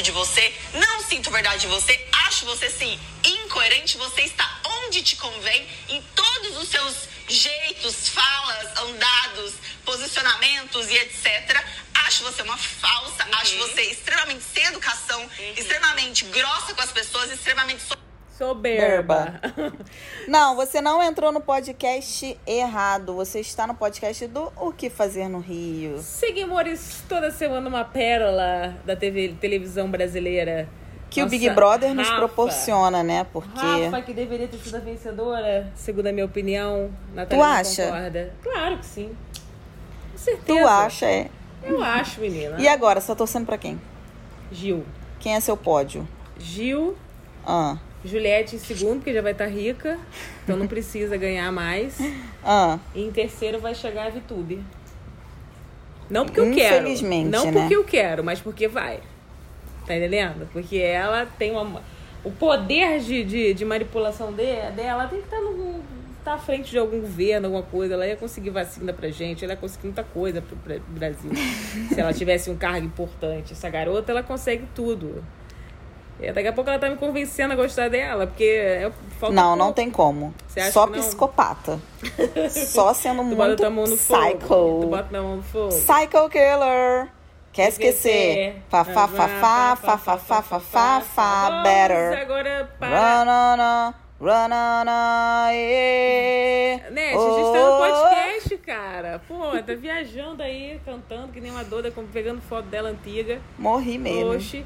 gosto de você, não sinto verdade de você, acho você sim incoerente, você está onde te convém, em todos os seus jeitos, falas, andados, posicionamentos e etc. Acho você uma falsa, uhum. acho você extremamente sem educação, uhum. extremamente grossa com as pessoas, extremamente soberba. Não, você não entrou no podcast errado. Você está no podcast do O que Fazer no Rio. Seguimores, toda semana uma pérola da TV, televisão brasileira. Que Nossa, o Big Brother nos Rafa, proporciona, né? Porque. Rafa, que deveria ter sido a vencedora, segundo a minha opinião. Natália tu acha? Concorda. Claro que sim. Com certeza. Tu acha, é? Eu acho, menina. E agora, só torcendo pra quem? Gil. Quem é seu pódio? Gil. Ah. Juliette em segundo, porque já vai estar tá rica, então não precisa ganhar mais. Ah. E em terceiro vai chegar a Vitube. Não porque eu quero. Infelizmente, Não né? porque eu quero, mas porque vai. Tá entendendo? Porque ela tem uma. O poder de, de, de manipulação de, dela tem que estar tá no, tá à frente de algum governo, alguma coisa. Ela ia conseguir vacina pra gente, ela ia conseguir muita coisa pro, pro Brasil. Se ela tivesse um cargo importante. Essa garota, ela consegue tudo. E daqui a pouco ela tá me convencendo a gostar dela, porque eu Não, não tem como. Só psicopata. Só sendo muito psycho. Tu bota na mão no fogo. Psycho killer. Quer esquecer? Fá, fá, fá, fá, fá, fá, fá, fá, fá, fá, better. agora para... On, yeah. Né, a gente tá no podcast, cara. Pô, tá viajando aí, cantando que nem uma doida, pegando foto dela antiga. Morri mesmo. Oxi.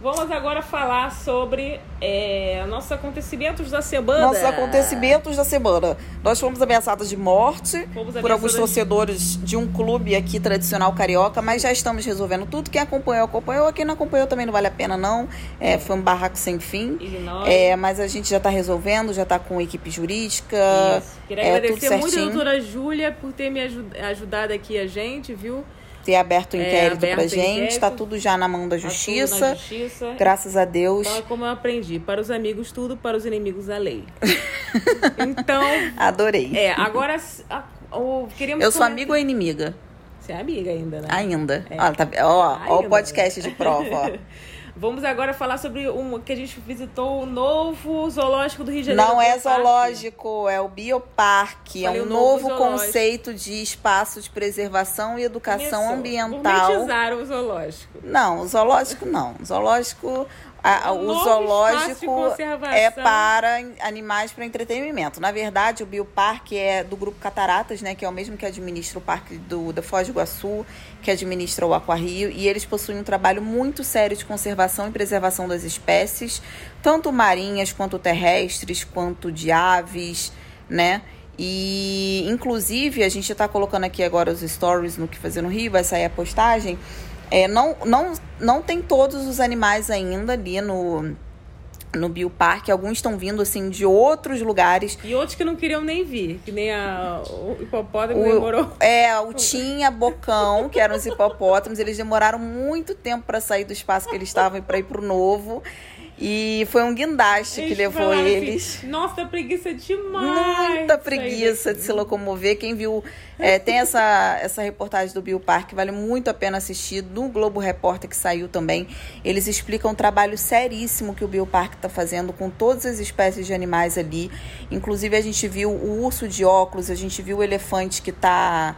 Vamos agora falar sobre é, nossos acontecimentos da semana. Nossos acontecimentos da semana. Nós fomos ameaçados de morte fomos por alguns torcedores de... de um clube aqui tradicional carioca, mas já estamos resolvendo tudo. Quem acompanhou, acompanhou. Quem não acompanhou também não vale a pena, não. É, foi um barraco sem fim. É, mas a gente já está resolvendo, já está com equipe jurídica. Isso. Queria é, agradecer muito a doutora Júlia por ter me ajudado aqui a gente, viu? Ter aberto o é, inquérito é, pra gente. Está tudo já na mão da justiça. Tá na justiça. Graças a Deus. Então é como eu aprendi. Para os amigos, tudo, para os inimigos, a lei. então. Adorei. É, agora. A, o, queríamos eu sou amiga ou inimiga? Você é amiga ainda, né? Ainda. É. Ó, tá, ó, ó o podcast de prova, ó. Vamos agora falar sobre um que a gente visitou o novo zoológico do Rio de Janeiro. Não é zoológico, é o bioparque. Falei é um novo, novo conceito de espaço de preservação e educação Começou. ambiental. Gourmetizaram o zoológico. Não, o zoológico não. O zoológico a, o zoológico é para animais para entretenimento. Na verdade, o bioparque é do grupo Cataratas, né, que é o mesmo que administra o parque do, da Foz do Iguaçu, que administra o Aquarrio, e eles possuem um trabalho muito sério de conservação e preservação das espécies, tanto marinhas quanto terrestres, quanto de aves, né? E inclusive a gente está colocando aqui agora os stories no que fazer no Rio, vai sair a postagem é, não, não, não tem todos os animais ainda ali no, no bioparque. Alguns estão vindo, assim, de outros lugares. E outros que não queriam nem vir, que nem a, o hipopótamo o, demorou. É, o Tinha, Bocão, que eram os hipopótamos, eles demoraram muito tempo para sair do espaço que eles estavam e para ir pro novo. E foi um guindaste eles que levou assim, eles. Assim, Nossa, preguiça demais. Muita preguiça de se locomover. Quem viu, é, tem essa, essa reportagem do Bioparque, que vale muito a pena assistir, do Globo Repórter que saiu também. Eles explicam um trabalho seríssimo que o Bioparque está fazendo com todas as espécies de animais ali. Inclusive, a gente viu o urso de óculos, a gente viu o elefante que está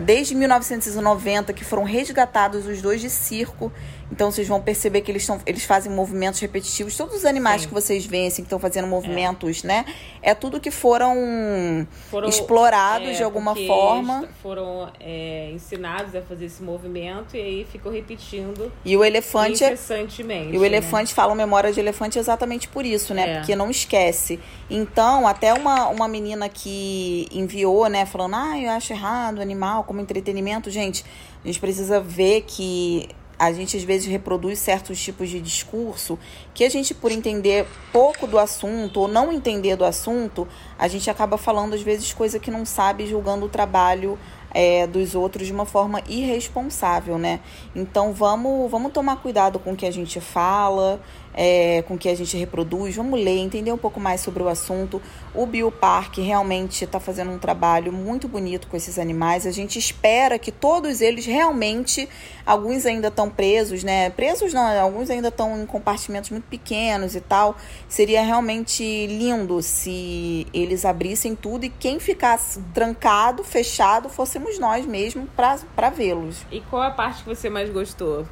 desde 1990 que foram resgatados os dois de circo então vocês vão perceber que eles, tão, eles fazem movimentos repetitivos. Todos os animais Sim. que vocês veem assim, que estão fazendo movimentos, é. né? É tudo que foram, foram explorados é, de alguma forma. Foram é, ensinados a fazer esse movimento e aí ficam repetindo. E o elefante. Incessantemente. E o né? elefante fala memória de elefante exatamente por isso, né? É. Porque não esquece. Então, até uma, uma menina que enviou, né, falando, ah, eu acho errado animal como entretenimento. Gente, a gente precisa ver que a gente às vezes reproduz certos tipos de discurso que a gente, por entender pouco do assunto ou não entender do assunto, a gente acaba falando às vezes coisa que não sabe, julgando o trabalho é, dos outros de uma forma irresponsável, né? Então vamos, vamos tomar cuidado com o que a gente fala, é, com que a gente reproduz. Vamos ler, entender um pouco mais sobre o assunto. O Bioparque realmente está fazendo um trabalho muito bonito com esses animais. A gente espera que todos eles realmente, alguns ainda estão presos, né? Presos não, alguns ainda estão em compartimentos muito pequenos e tal. Seria realmente lindo se eles abrissem tudo e quem ficasse trancado, fechado, fôssemos nós mesmo para vê-los. E qual a parte que você mais gostou?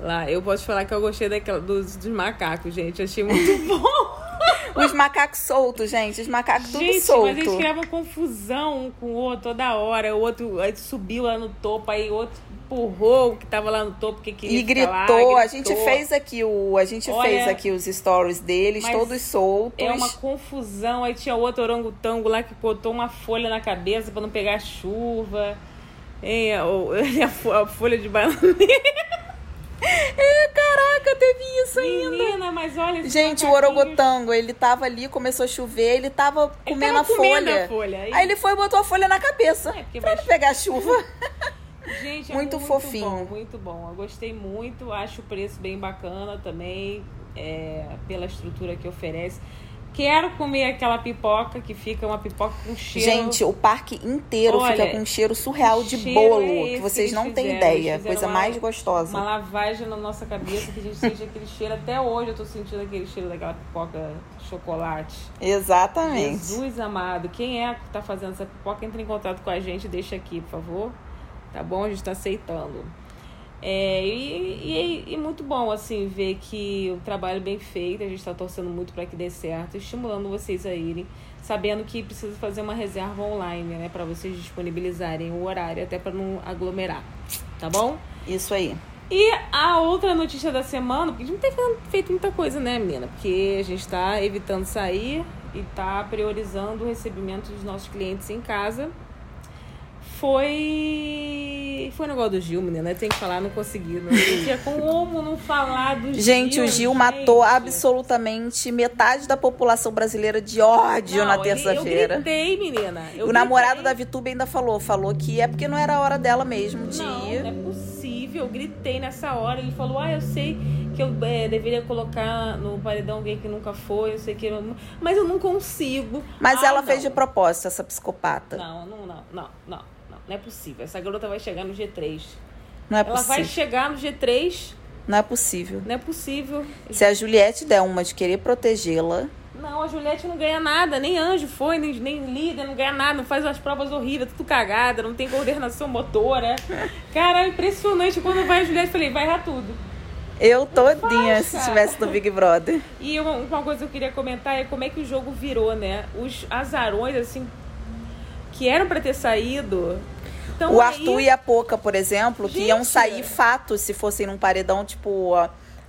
Lá, eu posso falar que eu gostei daquela, dos, dos macacos, gente. achei muito bom. Os macacos soltos, gente. Os macacos gente, tudo solto. Mas eles criavam confusão um com o outro toda hora. O outro aí subiu lá no topo, aí o outro empurrou o que tava lá no topo que queria e gritou. Lá, gritou. A gente fez aqui o a gente Olha, fez aqui os stories deles, todos soltos. É uma confusão. Aí tinha outro orangotango lá que botou uma folha na cabeça para não pegar chuva. É, a, a folha de bananeira. É, caraca, teve isso ainda. Menina, mas olha Gente, o orogotango, ele tava ali, começou a chover, ele tava comendo, ele tava a, comendo folha. a folha. Aí... Aí... ele foi e botou a folha na cabeça. É, pra vai... pegar chuva. Gente, é muito, muito fofinho. Bom, muito bom. Eu gostei muito, acho o preço bem bacana também, é, pela estrutura que oferece quero comer aquela pipoca que fica uma pipoca com cheiro. Gente, o parque inteiro Olha, fica com um cheiro surreal de bolo, é que vocês que não têm ideia. Coisa uma, mais gostosa. Uma lavagem na nossa cabeça que a gente sente aquele cheiro. Até hoje eu tô sentindo aquele cheiro daquela pipoca chocolate. Exatamente. Jesus amado, quem é que tá fazendo essa pipoca? Entre em contato com a gente, deixa aqui, por favor. Tá bom? A gente tá aceitando. É, e, e, e, muito bom, assim, ver que o trabalho bem feito, a gente está torcendo muito para que dê certo, estimulando vocês a irem, sabendo que precisa fazer uma reserva online, né, para vocês disponibilizarem o horário, até para não aglomerar, tá bom? Isso aí. E a outra notícia da semana, porque a gente não tem feito muita coisa, né, menina? Porque a gente está evitando sair e está priorizando o recebimento dos nossos clientes em casa foi. Foi o negócio do Gil, menina. Tem que falar, não consegui. Não tinha como não falar do Gil. Gente, o Gil gente. matou absolutamente metade da população brasileira de ódio não, na terça-feira. Eu gritei, menina. Eu o gritei. namorado da Vitube ainda falou. Falou que é porque não era a hora dela mesmo de não, ir. Não, é possível. Eu gritei nessa hora. Ele falou, ah, eu sei que eu é, deveria colocar no paredão alguém que nunca foi, eu sei que eu, mas eu não consigo. Mas ah, ela não. fez de propósito, essa psicopata. Não, não, não, não, não. Não é possível. Essa garota vai chegar no G3. Não é Ela possível. vai chegar no G3. Não é possível. Não é possível. Se a Juliette der uma de querer protegê-la. Não, a Juliette não ganha nada. Nem anjo foi, nem, nem líder, não ganha nada. Não faz as provas horríveis, tudo cagada, não tem coordenação motora. Cara, é impressionante. Quando vai a Juliette, falei, vai errar tudo. Eu todinha faz, se estivesse no Big Brother. E uma, uma, coisa que eu queria comentar é como é que o jogo virou, né? Os azarões, assim, que eram para ter saído, então, o Arthur aí... e a Poca, por exemplo, Gente. que iam sair fatos se fossem num paredão, tipo,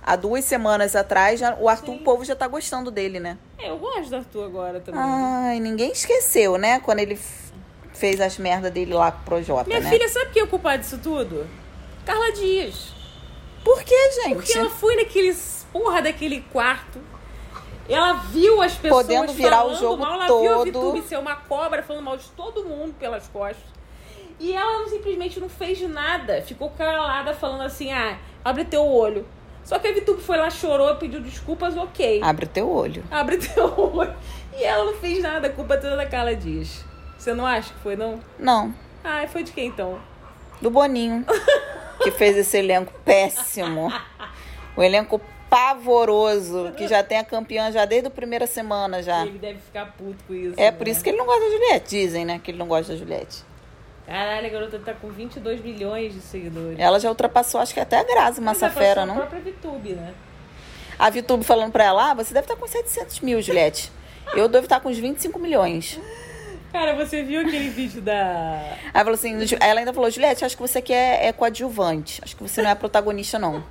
há duas semanas atrás, já, o Arthur, Sim. o povo já tá gostando dele, né? É, eu gosto do Arthur agora também. Ai, ninguém esqueceu, né? Quando ele fez as merdas dele lá com o Projota, Minha né? filha, sabe quem é o culpado disso tudo? Carla Dias. Por que, gente? Porque ela foi naquele porra daquele quarto. Ela viu as pessoas Podendo virar o jogo mal, ela todo. viu a Vitube ser uma cobra falando mal de todo mundo pelas costas. E ela simplesmente não fez nada. Ficou calada falando assim, ah, abre teu olho. Só que a Vitube foi lá, chorou, pediu desculpas, ok. Abre teu olho. Abre teu olho. E ela não fez nada, a culpa toda da Carla Dias. Você não acha que foi, não? Não. Ah, foi de quem então? Do Boninho. que fez esse elenco péssimo. O elenco pavoroso, que já tem a campeã já desde a primeira semana já. Ele deve ficar puto com isso. É né? por isso que ele não gosta da Juliette. Dizem, né? Que ele não gosta da Juliette. Caralho, a garota tá com 22 milhões de seguidores. Ela já ultrapassou, acho que até a Grazi Massafera, não? a própria VTube, né? A VTube falando pra ela, ah, você deve estar com 700 mil, Juliette. Eu devo estar com uns 25 milhões. Cara, você viu aquele vídeo da... Aí falou assim, ela ainda falou, Juliette, acho que você aqui é, é coadjuvante. Acho que você não é protagonista, não.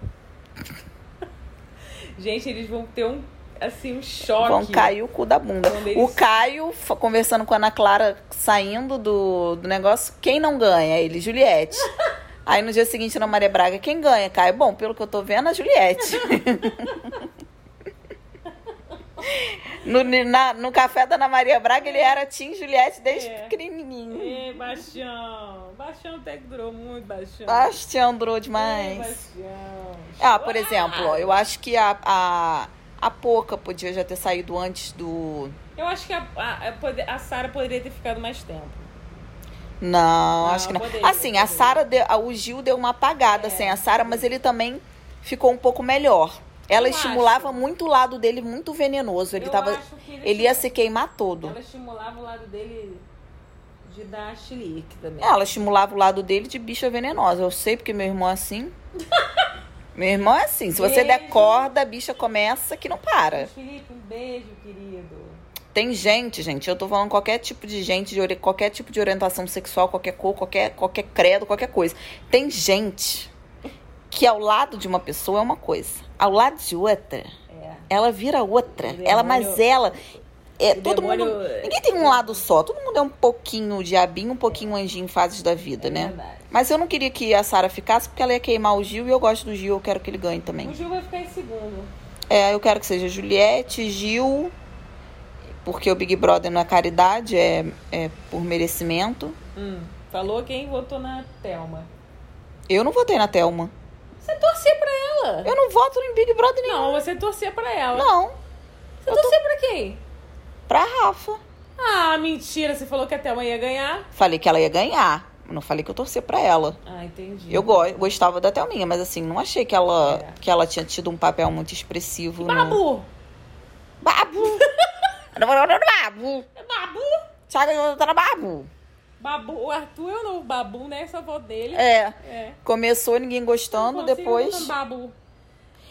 Gente, eles vão ter um assim, um choque. Vão cair o cu da bunda. O Caio, conversando com a Ana Clara, saindo do, do negócio, quem não ganha? Ele, Juliette. Aí no dia seguinte, Ana Maria Braga, quem ganha? Caio, bom, pelo que eu tô vendo, a Juliette. no, na, no café da Ana Maria Braga, ele era Tim Juliette desde é. pequenininho. É, baixão. Bastião até que durou muito, Bastião. Bastião durou demais. Bastião. Ah, por exemplo, ó, eu acho que a, a, a Poca podia já ter saído antes do. Eu acho que a, a, a Sara poderia ter ficado mais tempo. Não, não acho que não. Poderia, assim, poderia. a Sara, o Gil deu uma apagada é, sem a Sara, mas ele também ficou um pouco melhor. Ela eu estimulava acho. muito o lado dele, muito venenoso. Ele, tava, ele, ele ia se queimar todo. Ela estimulava o lado dele de dar chilique também. Ela estimulava o lado dele de bicha venenosa. Eu sei porque meu irmão é assim. meu irmão é assim. Se você beijo. der corda, a bicha começa que não para. Felipe, um beijo, querido. Tem gente, gente, eu tô falando qualquer tipo de gente, de qualquer tipo de orientação sexual, qualquer cor, qualquer, qualquer credo, qualquer coisa. Tem gente que ao lado de uma pessoa é uma coisa, ao lado de outra, é. ela vira outra. Ela, mas ela, é, todo demônio... mundo. Ninguém tem um lado só. Todo mundo é um pouquinho diabinho, um pouquinho anjinho em fases da vida, é né? Verdade. Mas eu não queria que a Sara ficasse porque ela ia queimar o Gil e eu gosto do Gil, eu quero que ele ganhe também. O Gil vai ficar em segundo. É, eu quero que seja Juliette, Gil, porque o Big Brother não é caridade, é, é por merecimento. Hum, falou quem votou na Thelma. Eu não votei na Thelma. Você torcia pra ela. Eu não voto em Big Brother nenhum. Não, você torcia pra ela. Não. Você torcia tô... pra quem? Pra Rafa. Ah, mentira. Você falou que a Thelma ia ganhar? Falei que ela ia ganhar. Não falei que eu torcia pra ela. Ah, entendi. Eu go gostava da Thelminha, mas assim, não achei que ela, é. que ela tinha tido um papel muito expressivo. Babu! No... Babu! Babu! É Babu? Que eu tô Babu? Babu, o Arthur é o novo Babu, né? Essa voz dele. É. é. Começou ninguém gostando, depois. Babu.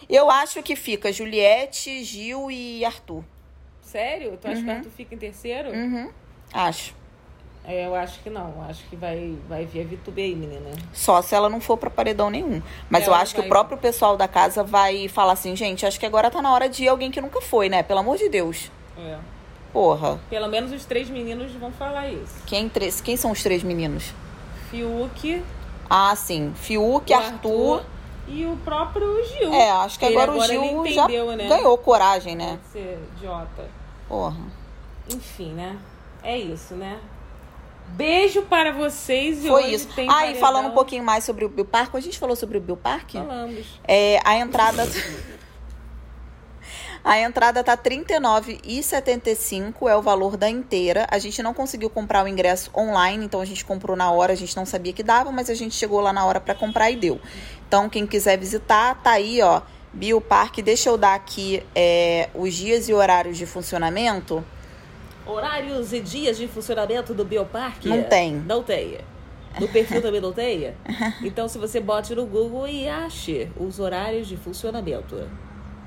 Eu acho que fica Juliette, Gil e Arthur. Sério? Tu acha uhum. que o Arthur fica em terceiro? Uhum. Acho. É, eu acho que não. Acho que vai, vai vir a Vitube aí, menina. Só se ela não for pra paredão nenhum. Mas ela eu acho vai... que o próprio pessoal da casa vai falar assim, gente, acho que agora tá na hora de ir alguém que nunca foi, né? Pelo amor de Deus. É. Porra. Pelo menos os três meninos vão falar isso. Quem, quem são os três meninos? Fiuk. Ah, sim. Fiuk, Arthur, Arthur e o próprio Gil. É, acho que agora, agora, o Gil entendeu, já né? ganhou coragem, né? Pode ser idiota. Porra. Enfim, né? É isso, né? Beijo para vocês. E Foi isso. ah, e falando um pouquinho mais sobre o Park, a gente falou sobre o Park? Falamos. É, a entrada. A entrada tá R$ 39,75 é o valor da inteira. A gente não conseguiu comprar o ingresso online, então a gente comprou na hora, a gente não sabia que dava, mas a gente chegou lá na hora para comprar e deu. Então, quem quiser visitar, tá aí, ó, Bioparque. Deixa eu dar aqui é, os dias e horários de funcionamento. Horários e dias de funcionamento do Bioparque? Não tem. Não tem. No perfil também não tem? Então, se você bote no Google e ache os horários de funcionamento.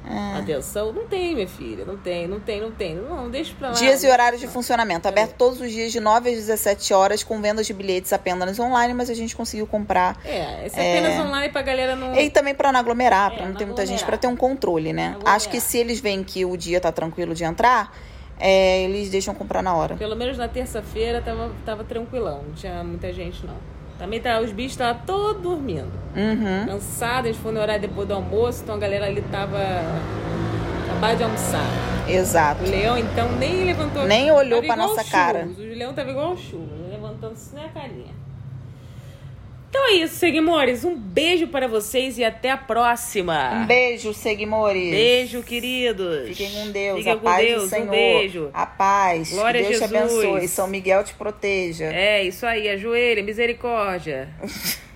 É. Atenção, não tem, minha filha, não tem, não tem, não tem. Não, deixa pra lá. Dias e horários de funcionamento. Aberto é. todos os dias de 9 às 17 horas, com vendas de bilhetes apenas online, mas a gente conseguiu comprar. É, esse é apenas online pra galera não. E também pra não aglomerar, é, pra não ter muita gente, pra ter um controle, né? Acho que se eles veem que o dia tá tranquilo de entrar. É, eles deixam comprar na hora. Pelo menos na terça-feira tava, tava tranquilão, não tinha muita gente não. Também tá, os bichos estavam todos dormindo. Uhum. Cansados, eles foram orar depois do almoço, então a galera ali tava. Acabado de almoçar. Exato. O leão, então, nem levantou. Nem olhou pra nossa cara. O leão tava igual o chuva, levantando assim na carinha. Então é isso, seguimores. Um beijo para vocês e até a próxima. Um beijo, seguimores. Beijo, queridos. Fiquem com Deus. Fiquem a com paz Deus. do Senhor. Um beijo. A paz. Glória Deus a Jesus. te abençoe. São Miguel te proteja. É, isso aí. Ajoelha. Misericórdia.